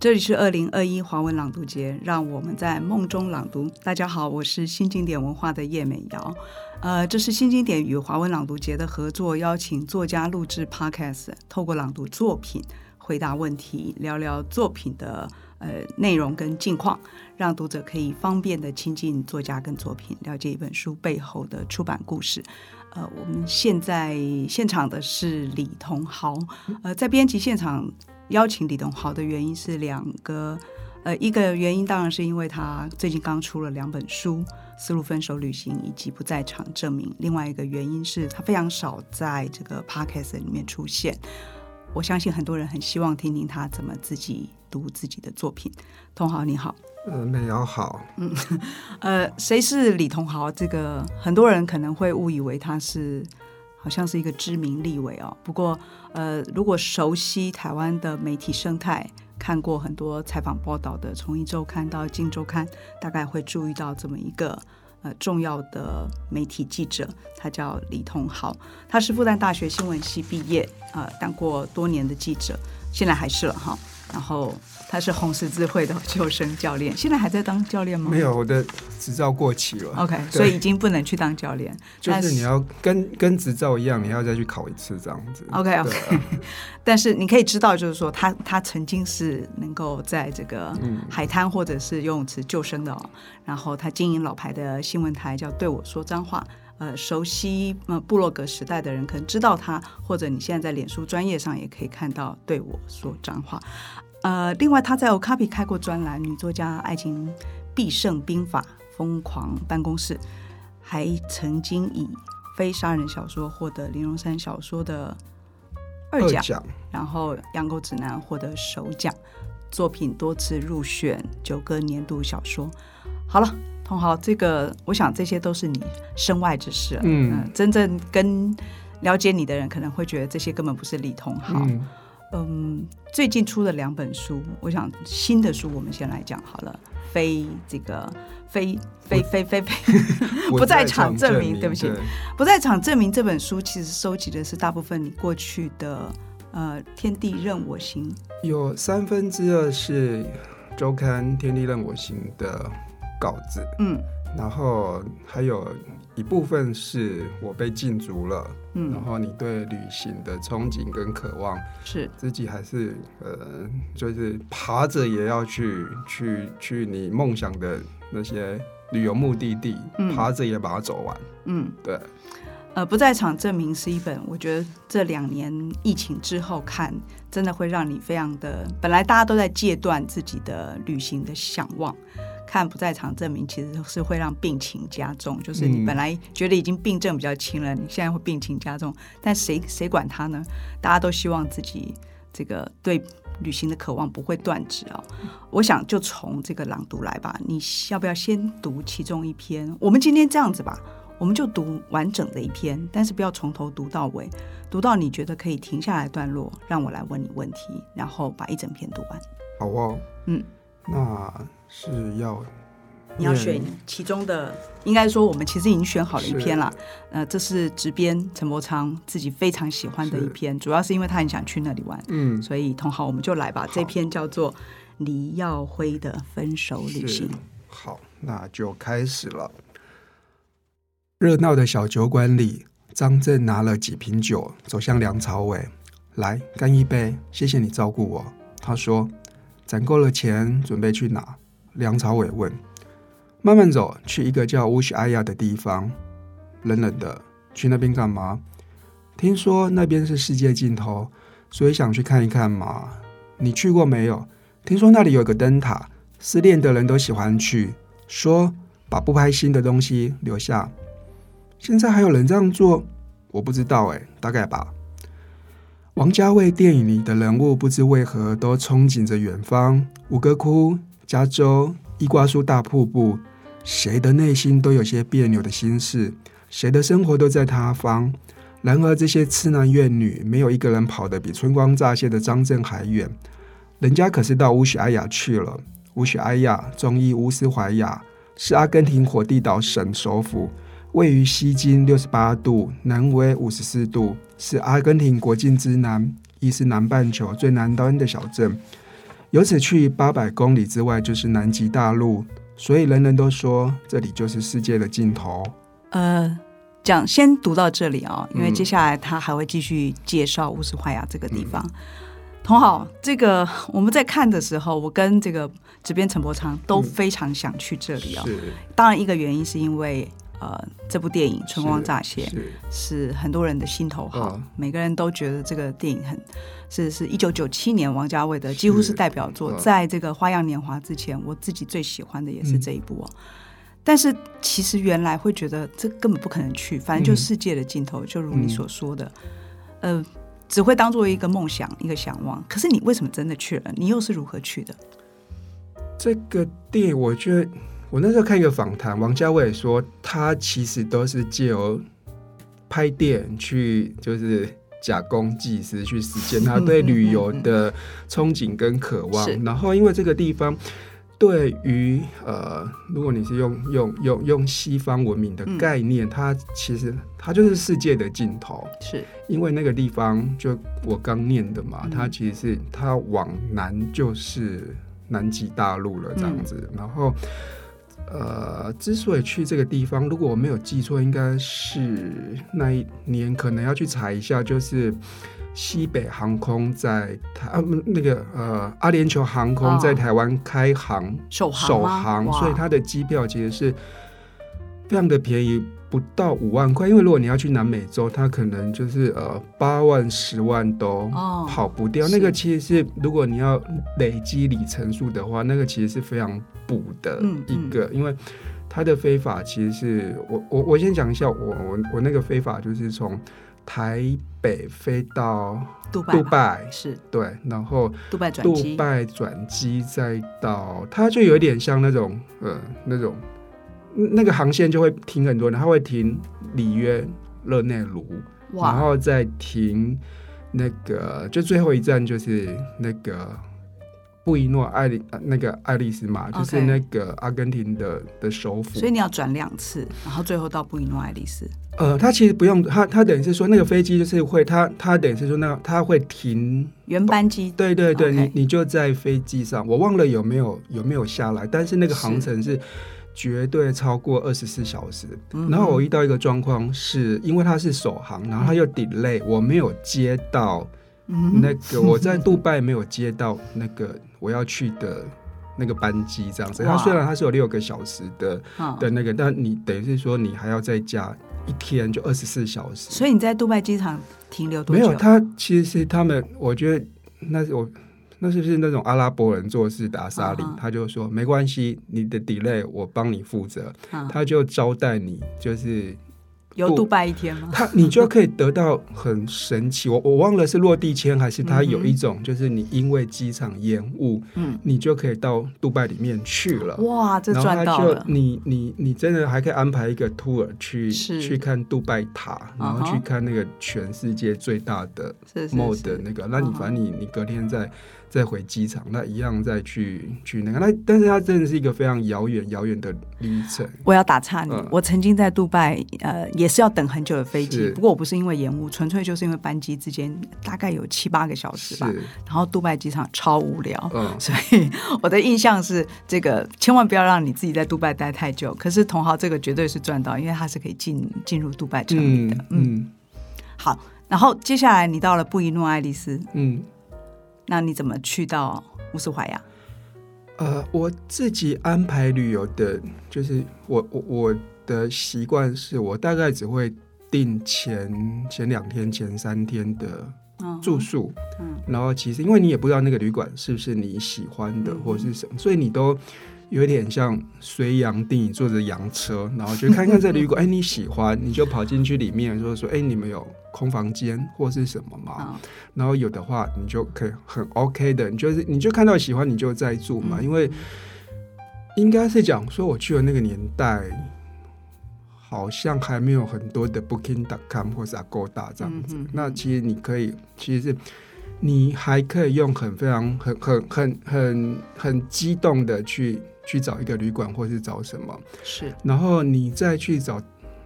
这里是二零二一华文朗读节，让我们在梦中朗读。大家好，我是新经典文化的叶美瑶。呃，这是新经典与华文朗读节的合作，邀请作家录制 Podcast，透过朗读作品回答问题，聊聊作品的呃内容跟近况，让读者可以方便的亲近作家跟作品，了解一本书背后的出版故事。呃，我们现在现场的是李同豪，呃，在编辑现场。邀请李东豪的原因是两个，呃，一个原因当然是因为他最近刚出了两本书，《丝路分手旅行》以及《不在场证明》。另外一个原因是他非常少在这个 podcast 里面出现。我相信很多人很希望听听他怎么自己读自己的作品。同豪你好，呃，美瑶好，嗯，呃，谁是李同豪？这个很多人可能会误以为他是。好像是一个知名立委哦，不过呃，如果熟悉台湾的媒体生态，看过很多采访报道的，从一周刊到金周刊，大概会注意到这么一个呃重要的媒体记者，他叫李同豪，他是复旦大学新闻系毕业，呃，当过多年的记者，现在还是了哈。然后他是红十字会的救生教练，现在还在当教练吗？没有，我的执照过期了。OK，所以已经不能去当教练。就是你要跟跟执照一样，你要再去考一次这样子。OK，OK。但是你可以知道，就是说他他曾经是能够在这个海滩或者是游泳池救生的。哦。然后他经营老牌的新闻台，叫对我说脏话。呃，熟悉呃布洛格时代的人可能知道他，或者你现在在脸书专业上也可以看到对我说脏话。呃，另外他在 o c a p i 开过专栏，女作家爱情必胜兵法疯狂办公室，还曾经以非杀人小说获得林荣山小说的二奖，然后养狗指南获得首奖，作品多次入选九个年度小说。好了。同豪，这个我想这些都是你身外之事。嗯，真正跟了解你的人可能会觉得这些根本不是李同豪。嗯，最近出了两本书，我想新的书我们先来讲好了。非这个非非非非非 不在场证明，对不起，不在场证明这本书其实收集的是大部分你过去的呃天地任我行，有三分之二是周刊天地任我行的。稿子，嗯，然后还有一部分是我被禁足了，嗯，然后你对旅行的憧憬跟渴望，是。自己还是呃，就是爬着也要去去去你梦想的那些旅游目的地，爬着也把它走完，嗯，对，呃，不在场证明是一本，我觉得这两年疫情之后看，真的会让你非常的，本来大家都在戒断自己的旅行的向往。看不在场证明其实是会让病情加重，就是你本来觉得已经病症比较轻了，你现在会病情加重，但谁谁管他呢？大家都希望自己这个对旅行的渴望不会断止哦！我想就从这个朗读来吧，你要不要先读其中一篇？我们今天这样子吧，我们就读完整的一篇，但是不要从头读到尾，读到你觉得可以停下来段落，让我来问你问题，然后把一整篇读完。好哦，嗯。那是要你要选其中的，应该说我们其实已经选好了一篇了。呃，这是直编陈伯昌自己非常喜欢的一篇，主要是因为他很想去那里玩。嗯，所以同好我们就来吧。这篇叫做黎耀辉的分手旅行。好，那就开始了。热闹的小酒馆里，张震拿了几瓶酒，走向梁朝伟，来干一杯，谢谢你照顾我。他说。攒够了钱，准备去哪？梁朝伟问。慢慢走，去一个叫乌许埃亚的地方。冷冷的，去那边干嘛？听说那边是世界尽头，所以想去看一看嘛。你去过没有？听说那里有个灯塔，失恋的人都喜欢去，说把不开心的东西留下。现在还有人这样做？我不知道哎，大概吧。王家卫电影里的人物不知为何都憧憬着远方，五哥窟、加州、伊瓜苏大瀑布，谁的内心都有些别扭的心事，谁的生活都在他方。然而这些痴男怨女，没有一个人跑得比春光乍泄的张震还远。人家可是到乌许埃亚去了。乌许埃亚中译乌斯怀亚，是阿根廷火地岛省首府。位于西经六十八度，南纬五十四度，是阿根廷国境之南，亦是南半球最南端的小镇。由此去八百公里之外就是南极大陆，所以人人都说这里就是世界的尽头。呃，讲先读到这里啊、因为嗯接下来他还会继续介绍乌斯怀亚这个地方。同好，这个我们在看的时候，我跟这个执编陈伯昌都嗯非常想去这里哦。是当然，一个原因是因为呃，这部电影《春光乍泄》是是很多人的心头好，嗯每个人都觉得这个电影很是是一九九七年王家卫的几乎是代表作，嗯在这个《花样年华》之前，我自己最喜欢的也是嗯这一部哦。但是其实原来会觉得这根本不可能去，反正就嗯世界的尽头，就如你所说的，呃，只会当做一个梦想，一个向往。可是你为什么真的去了？你又是如何去的？这个电影，我觉得我那时候看一个访谈，王家卫说他其实都是借由拍电影去，就是假公济私，去实践他对旅游的憧憬跟渴望。然后因为这个地方。对于呃，如果你是用用用用西方文明的嗯概念，它其实它就是世界的尽头。是因为那个地方就我刚念的嘛，嗯它其实是它往南就是南极大陆了这样子。嗯然后呃，之所以去这个地方，如果我没有记错，应该是那一年可能要去查一下，就是。西北航空在台啊那个呃阿联酋航空哦在台湾开航首航首航，所以它的机票其实是非常的便宜，不到五万块。因为如果你要去南美洲，它可能就是呃八万、十万都哦跑不掉。是那个其实是如果你要累积里程数的话，那个其实是非常补的嗯一个，因为。它的飞法其实是我我我先讲一下，我我我那个飞法就是从台北飞到杜拜，杜拜，是对，然后杜拜转杜机，拜转机再到，它就有点像那种呃那种嗯那个航线就会停很多人，它会停里约热内卢，然，后再停那个就最后一站就是那个布宜诺艾利呃那个爱丽丝嘛，就是那个阿根廷的的首府所。以你要转两次，然后最后到布宜诺艾丽丝。呃，他其实不用，他他等于是说那个飞机就是会，他他等于是说那他会停原班机对对对你你就在飞机上，我忘了有没有有没有下来，但是那个航程是绝对超过二十四小时。嗯然后我遇到一个状况是，因为它是首航，然后它又 delay，我没有接到嗯那个我在杜拜没有接到那个我要去的那个班机，这样子。它虽然它是有六个小时的嗯的那个，但你等于是说你还要再加一天，就二十四小时。所以你在杜拜机场停留多久？没有，他其实是他们，我觉得那是我那是不是那种阿拉伯人做事的阿萨里他就说没关系，你的 delay 我帮你负责，嗯他就招待你，就是游杜拜一天吗？他你就可以得到很神奇，我我忘了是落地签还是他有一种，就是你因为机场延误，嗯，你就可以到杜拜里面去了。哇，这赚到了。你你你真的还可以安排一个 tour 去去看杜拜塔，然后去看那个全世界最大的是是 mode 是的那个，那你反正你你隔天再再回机场，那一样再去去那个，那但是它真的是一个非常遥远遥远的旅程。我要打岔你，嗯我曾经在杜拜，呃，也是要等很久的飞机，不过我不是因为延误，纯粹就是因为班机之间大概有七八个小时吧，然后杜拜机场超无聊。嗯，所以我的印象是，这个千万不要让你自己在杜拜待太久。可是同豪这个绝对是赚到，因为它是可以进进入杜拜城里的。嗯，嗯好。然后接下来你到了布宜诺艾利斯，嗯那你怎么去到乌斯怀亚？呃，我自己安排旅游的，就是我我我的习惯是我大概只会定前前两天、前三天的嗯住宿，嗯。然后其实因为你也不知道那个旅馆是不是你喜欢的嗯。或者是什么，所以你都有点像随洋定，你坐着洋车，然后就看看这旅馆，哎你喜欢，你就跑进去里面说说，哎你们有空房间或是什么吗？啊然后有的话，你就可以很 OK 的，你就是你就看到喜欢你就再住嘛，嗯因为应该是讲说我去了那个年代。好像还没有很多的 Booking.com 或是 Agoda 这样子，那其实你可以，其实是你还可以用很非常很很很很很激动的去去找一个旅馆，或是找什么，是。然后你再去找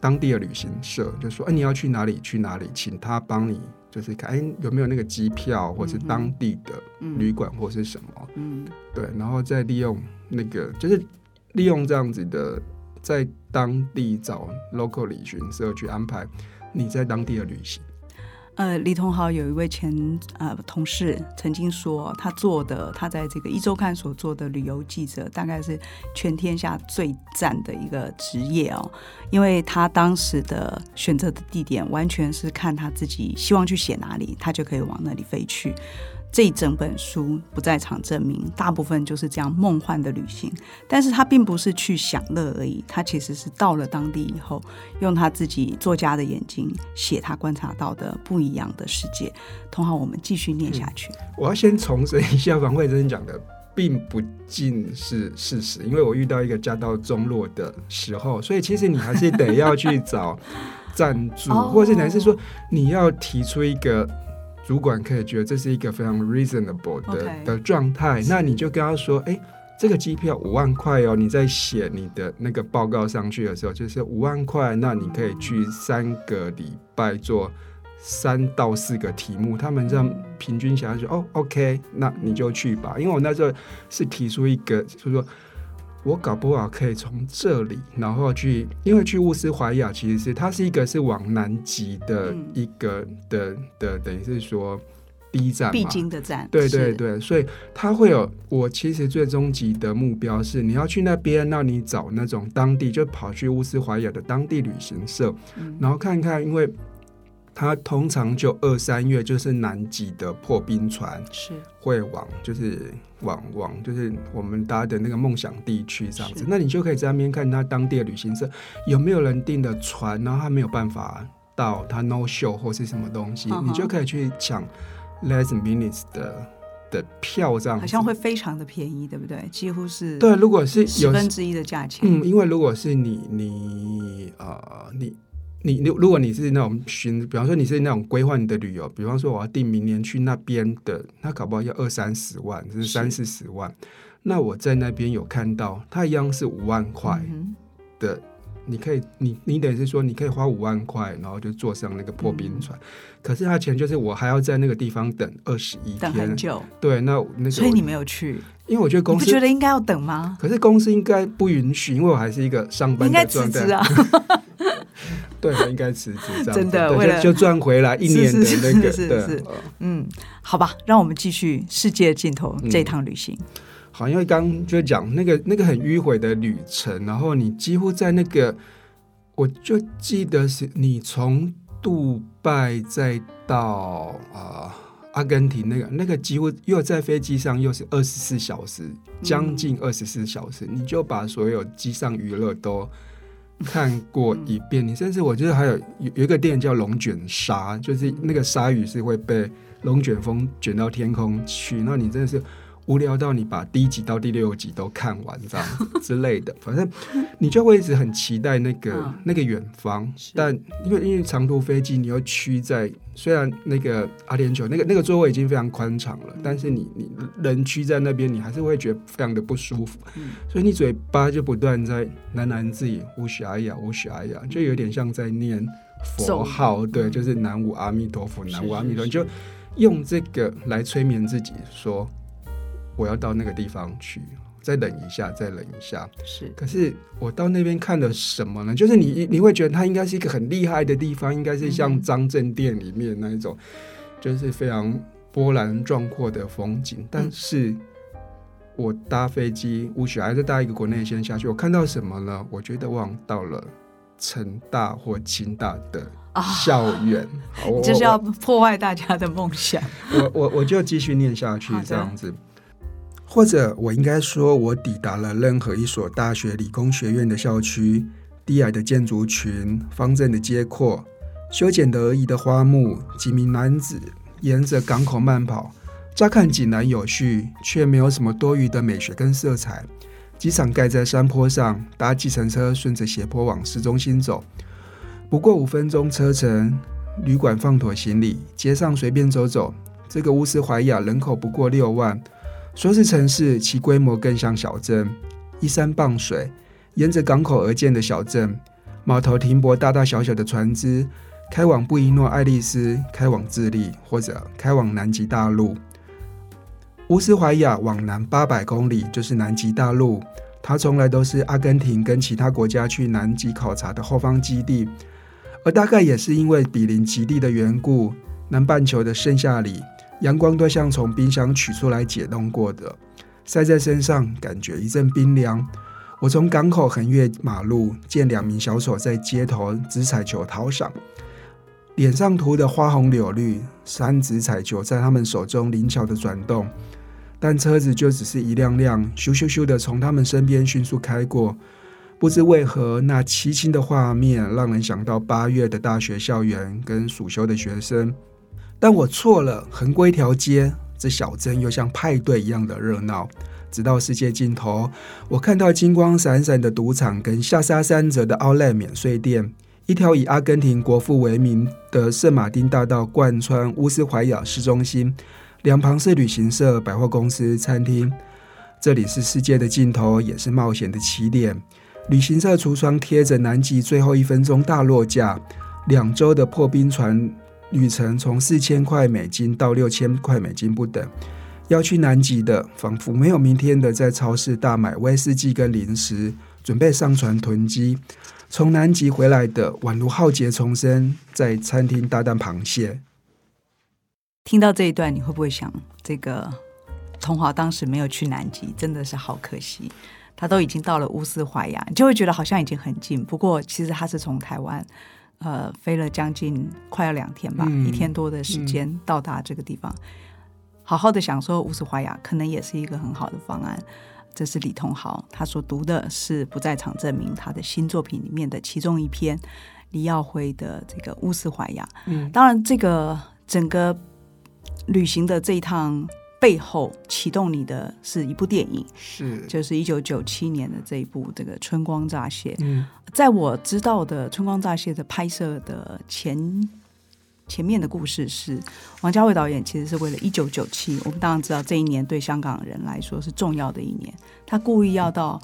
当地的旅行社，就说，哎，你要去哪里去哪里，请他帮你就是看哎有没有那个机票，或是当地的旅馆或是什么，嗯，对，然后再利用那个就是利用这样子的，在当地找 local 旅行社去安排你在当地的旅行。呃，李同豪有一位前呃同事曾经说，他做的他在这个一周刊所做的旅游记者，大概是全天下最赞的一个职业哦，因为他当时的选择的地点完全是看他自己希望去写哪里，他就可以往那里飞去。这一整本书不在场证明，大部分就是这样梦幻的旅行。但是他并不是去享乐而已，他其实是到了当地以后，用他自己作家的眼睛写他观察到的不一样的世界。同好，我们继续念下去。我要先重申一下，王慧珍讲的并不尽是事实，因为我遇到一个家道中落的时候，所以其实你还是得要去找赞助，或者是还是说你要提出一个。主管可以觉得这是一个非常 reasonable 的的状态，那你就跟他说：“哎，这个机票五万块哦，你在写你的那个报告上去的时候，就是五万块，那你可以去三个礼拜做三到四个题目，他们这样平均下来说，哦，OK，那你就去吧。因为我那时候是提出一个，就是说。我搞不好可以从这里，然后去，因为去乌斯怀亚其实是它是一个是往南极的一个的的，等于是说第一站必经的站。对对对，所以它会有我其实最终极的目标是你要去那边，那你找那种当地就跑去乌斯怀亚的当地旅行社，然后看看，因为。它通常就二三月就是南极的破冰船，是会往就是往往就是我们搭的那个梦想地区这样子。那你就可以在那边看他当地的旅行社有没有人订的船，然后他没有办法到，他 no show 或是什么东西，你就可以去抢 less minutes 的的票，这样好像会非常的便宜，对不对？几乎是对，如果是十分之一的价钱，嗯，因为如果是你你呃你。你如如果你是那种寻，比方说你是那种规划你的旅游，比方说我要定明年去那边的，那搞不好要二三十万，是三四十万。那我在那边有看到，它一样是五万块的，你可以，你你等于是说你可以花五万块，然后就坐上那个破冰船。可是他钱就是我还要在那个地方等二十一天，等很久。对，那那所以你没有去，因为我觉得公司不觉得应该要等吗？可是公司应该不允许，因为我还是一个上班的状态啊。对，应该辞职，真的，为了就赚回来一年的那个，对，嗯，好吧，让我们继续世界尽头这趟旅行。好，因为刚就讲那个那个很迂回的旅程，然后你几乎在那个，我就记得是你从杜拜再到啊阿根廷那个那个几乎又在飞机上又是二十四小时，将近二十四小时，你就把所有机上娱乐都。看过一遍，你甚至我觉得还有有有一个电影叫《龙卷鲨》，就是那个鲨鱼是会被龙卷风卷到天空去，那你真的是。无聊到你把第一集到第六集都看完这样之类的，反正你就会一直很期待那个那个远方。但因为因为长途飞机，你又屈在虽然那个阿联酋那个那个座位已经非常宽敞了，但是你你人屈在那边，你还是会觉得非常的不舒服。所以你嘴巴就不断在喃喃自语“乌须阿呀，乌须阿呀”，就有点像在念佛号。对，就是南无阿弥陀佛，南无阿弥陀，就用这个来催眠自己说。我要到那个地方去，再忍一下，再忍一下。是，可是我到那边看了什么呢？就是你你会觉得它应该是一个很厉害的地方，应该是像张震店里面那一种，就是非常波澜壮阔的风景。但是我搭飞机，我雪还是搭一个国内线下去，我看到什么呢？我觉得我到了成大或清大的校园，就是要破坏大家的梦想。我我我就继续念下去，这样子。或者我应该说，我抵达了任何一所大学理工学院的校区，低矮的建筑群，方正的街廓，修剪得而已的花木，几名男子沿着港口慢跑，乍看井然有序，却没有什么多余的美学跟色彩。机场盖在山坡上，搭计程车顺着斜坡往市中心走，不过五分钟车程。旅馆放妥行李，街上随便走走。这个乌斯怀亚人口不过六万。说是城市，其规模更像小镇。依山傍水，沿着港口而建的小镇，码头停泊大大小小的船只，开往布宜诺爱丽丝，开往智利，或者开往南极大陆。乌斯怀亚往南八百公里就是南极大陆，它从来都是阿根廷跟其他国家去南极考察的后方基地。而大概也是因为比邻极地的缘故，南半球的盛夏里，阳光都像从冰箱取出来解冻过的，晒在身上感觉一阵冰凉。我从港口横越马路，见两名小丑在街头掷彩球讨赏。脸上涂的花红柳绿，三指彩球在他们手中灵巧的转动，但车子就只是一辆辆咻咻咻的从他们身边迅速开过。不知为何，那凄清的画面让人想到八月的大学校园跟暑休的学生。但我错了，横过一条街，这小镇又像派对一样的热闹。直到世界尽头，我看到金光闪闪的赌场跟下沙三折的奥莱免税店。一条以阿根廷国父为名的圣马丁大道贯穿乌斯怀亚市中心，两旁是旅行社、百货公司、餐厅。这里是世界的尽头，也是冒险的起点。旅行社橱窗贴着南极最后一分钟大落价，两周的破冰船旅程从四千块美金到六千块美金不等。要去南极的，仿佛没有明天的，在超市大买威士忌跟零食，准备上船囤积。从南极回来的，宛如浩劫重生，在餐厅大啖螃蟹。听到这一段，你会不会想，这个童华当时没有去南极，真的是好可惜。他都已经到了乌斯怀亚，你就会觉得好像已经很近。不过，其实他是从台湾，呃，飞了将近快要两天吧，一天多的时间到达这个地方，好好的享受乌斯怀亚，可能也是一个很好的方案。这是李同豪，他所读的是不在场证明他的新作品里面的其中一篇，李耀辉的这个乌斯怀亚。嗯，当然，这个整个旅行的这一趟背后启动你的是一部电影，是就是一九九七年的这一部这个《春光乍泄》。嗯，在我知道的《春光乍泄》的拍摄的前。前面的故事是王家卫导演，其实是为了一九九七。我们当然知道这一年对香港人来说是重要的一年。他故意要到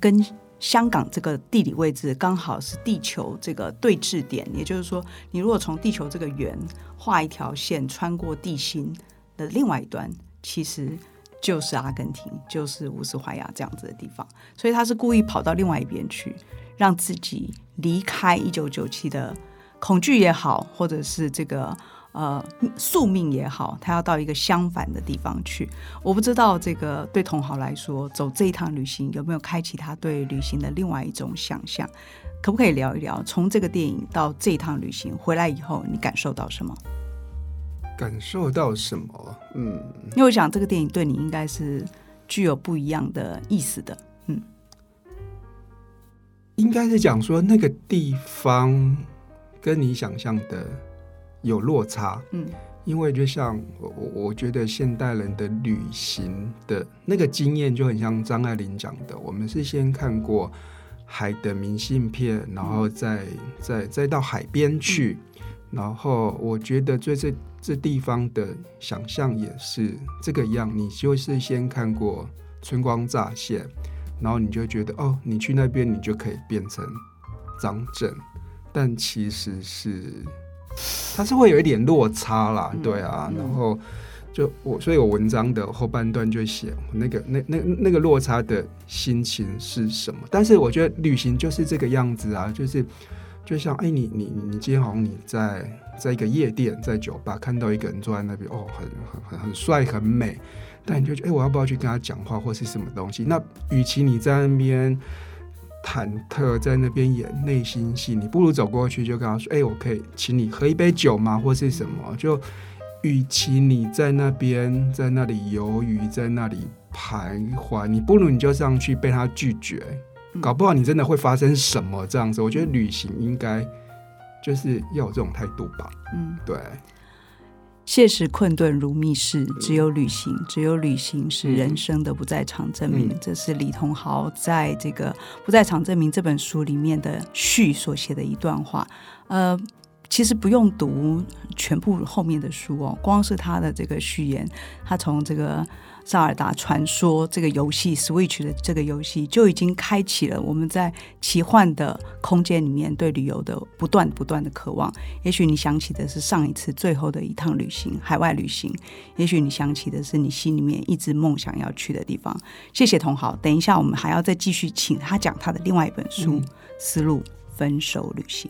跟香港这个地理位置刚好是地球这个对峙点，也就是说，你如果从地球这个圆画一条线穿过地心的另外一端，其实就是阿根廷，就是乌斯怀亚这样子的地方。所以他是故意跑到另外一边去，让自己离开一九九七的。恐惧也好，或者是这个呃宿命也好，他要到一个相反的地方去。我不知道这个对同豪来说，走这一趟旅行有没有开启他对旅行的另外一种想象？可不可以聊一聊，从这个电影到这一趟旅行回来以后，你感受到什么？感受到什么？嗯，因为我想这个电影对你应该是具有不一样的意思的。嗯，应该是讲说那个地方。跟你想象的有落差，嗯，因为就像我，我觉得现代人的旅行的那个经验就很像张爱玲讲的，我们是先看过海的明信片，然后再再再到海边去，然后我觉得对这这地方的想象也是这个样，你就是先看过春光乍现，然后你就觉得哦，你去那边你就可以变成张震。但其实是，它是会有一点落差啦，对啊，然后就我，所以我文章的后半段就写那个那那那个落差的心情是什么。但是我觉得旅行就是这个样子啊，就是就像哎，你你你今天好像你在在一个夜店，在酒吧看到一个人坐在那边，哦，很很很很帅很美，但你就觉得哎，我要不要去跟他讲话或是什么东西？那与其你在那边。忐忑在那边演内心戏，你不如走过去就跟他说：“哎，我可以请你喝一杯酒吗？或是什么？”就与其你在那边在那里犹豫，在那里徘徊，你不如你就上去被他拒绝，搞不好你真的会发生什么这样子。我觉得旅行应该就是要有这种态度吧。嗯，对。现实困顿如密室，只有旅行，只有旅行是人生的不在场证明。这是李同豪在这个《不在场证明》这本书里面的序所写的一段话。呃，其实不用读全部后面的书哦，光是他的这个序言，他从这个萨尔达传说这个游戏 Switch 的这个游戏，就已经开启了我们在奇幻的空间里面对旅游的不断不断的渴望。也许你想起的是上一次最后的一趟旅行，海外旅行；也许你想起的是你心里面一直梦想要去的地方。谢谢同好，等一下我们还要再继续请他讲他的另外一本书《丝路分手旅行》。